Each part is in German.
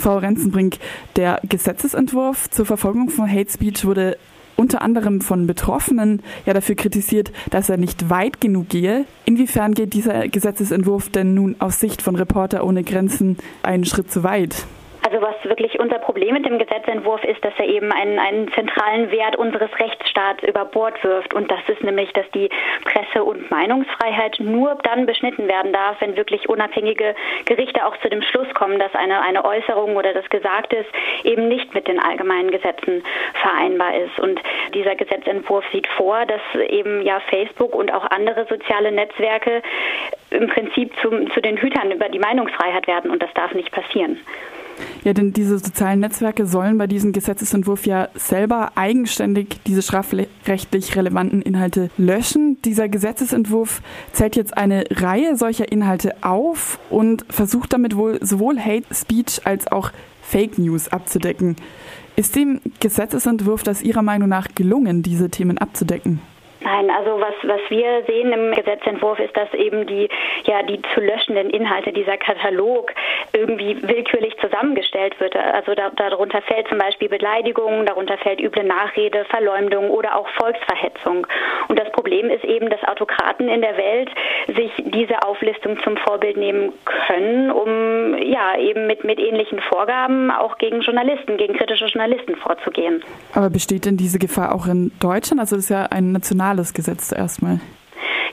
Frau Renzenbrink, der Gesetzesentwurf zur Verfolgung von Hate Speech wurde unter anderem von Betroffenen ja dafür kritisiert, dass er nicht weit genug gehe. Inwiefern geht dieser Gesetzesentwurf denn nun aus Sicht von Reporter ohne Grenzen einen Schritt zu weit? Wirklich unser Problem mit dem Gesetzentwurf ist, dass er eben einen, einen zentralen Wert unseres Rechtsstaats über Bord wirft. Und das ist nämlich, dass die Presse- und Meinungsfreiheit nur dann beschnitten werden darf, wenn wirklich unabhängige Gerichte auch zu dem Schluss kommen, dass eine, eine Äußerung oder das Gesagte eben nicht mit den allgemeinen Gesetzen vereinbar ist. Und dieser Gesetzentwurf sieht vor, dass eben ja Facebook und auch andere soziale Netzwerke im Prinzip zu, zu den Hütern über die Meinungsfreiheit werden. Und das darf nicht passieren. Ja, denn diese sozialen Netzwerke sollen bei diesem Gesetzesentwurf ja selber eigenständig diese strafrechtlich relevanten Inhalte löschen. Dieser Gesetzesentwurf zählt jetzt eine Reihe solcher Inhalte auf und versucht damit wohl sowohl Hate Speech als auch Fake News abzudecken. Ist dem Gesetzesentwurf das Ihrer Meinung nach gelungen, diese Themen abzudecken? Nein, also was, was wir sehen im Gesetzentwurf ist, dass eben die, ja, die zu löschenden Inhalte, dieser Katalog irgendwie willkürlich zusammengestellt wird. Also da, darunter fällt zum Beispiel Beleidigung, darunter fällt üble Nachrede, Verleumdung oder auch Volksverhetzung. Und das Problem ist eben, dass Autokraten in der Welt sich diese Auflistung zum Vorbild nehmen können, um ja eben mit, mit ähnlichen Vorgaben auch gegen Journalisten, gegen kritische Journalisten vorzugehen. Aber besteht denn diese Gefahr auch in Deutschland? Also das ist ja ein national nationales Gesetz erstmal.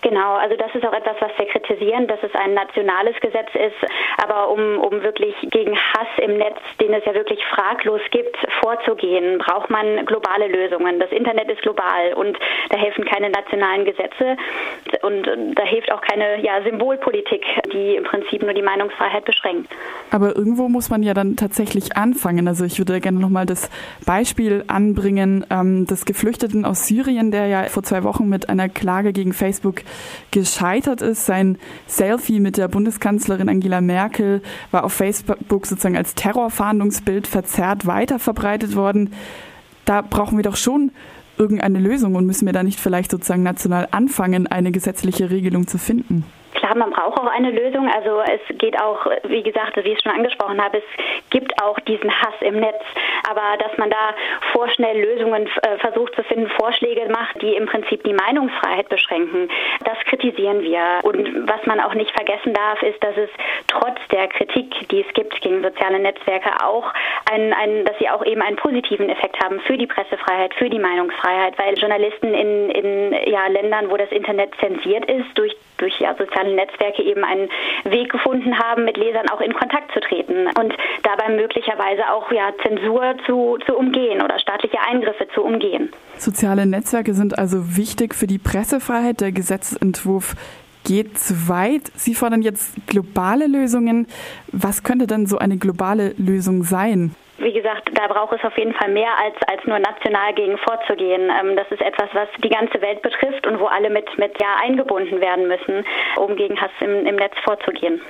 Genau, also das ist auch etwas, was wir kritisieren, dass es ein nationales Gesetz ist. Aber um, um wirklich gegen Hass im Netz, den es ja wirklich fraglos gibt, vorzugehen, braucht man globale Lösungen. Das Internet ist global und da helfen keine nationalen Gesetze und da hilft auch keine ja, Symbolpolitik, die im Prinzip nur die Meinungsfreiheit beschränkt. Aber irgendwo muss man ja dann tatsächlich anfangen. Also ich würde gerne nochmal das Beispiel anbringen ähm, des Geflüchteten aus Syrien, der ja vor zwei Wochen mit einer Klage gegen Facebook gescheitert ist. Sein Selfie mit der Bundeskanzlerin Angela Merkel war auf Facebook sozusagen als Terrorfahndungsbild verzerrt weiterverbreitet worden. Da brauchen wir doch schon irgendeine Lösung und müssen wir da nicht vielleicht sozusagen national anfangen, eine gesetzliche Regelung zu finden? Klar, man braucht auch eine Lösung. Also es geht auch, wie gesagt, wie ich schon angesprochen habe, es gibt auch diesen Hass im Netz. Aber dass man da vorschnell Lösungen äh, versucht zu finden, Vorschläge macht, die im Prinzip die Meinungsfreiheit beschränken, das kritisieren wir. Und was man auch nicht vergessen darf, ist, dass es trotz der Kritik, die es gibt gegen soziale Netzwerke, auch ein, ein, dass sie auch eben einen positiven Effekt haben für die Pressefreiheit, für die Meinungsfreiheit, weil Journalisten in, in ja, Ländern, wo das Internet zensiert ist, durch durch ja, soziale Netzwerke eben einen Weg gefunden haben, mit Lesern auch in Kontakt zu treten und dabei möglicherweise auch ja, Zensur zu, zu umgehen oder staatliche Eingriffe zu umgehen. Soziale Netzwerke sind also wichtig für die Pressefreiheit. Der Gesetzentwurf geht zu weit. Sie fordern jetzt globale Lösungen. Was könnte denn so eine globale Lösung sein? Wie gesagt, da braucht es auf jeden Fall mehr als, als nur national gegen vorzugehen. Ähm, das ist etwas, was die ganze Welt betrifft und wo alle mit, mit ja eingebunden werden müssen, um gegen Hass im, im Netz vorzugehen.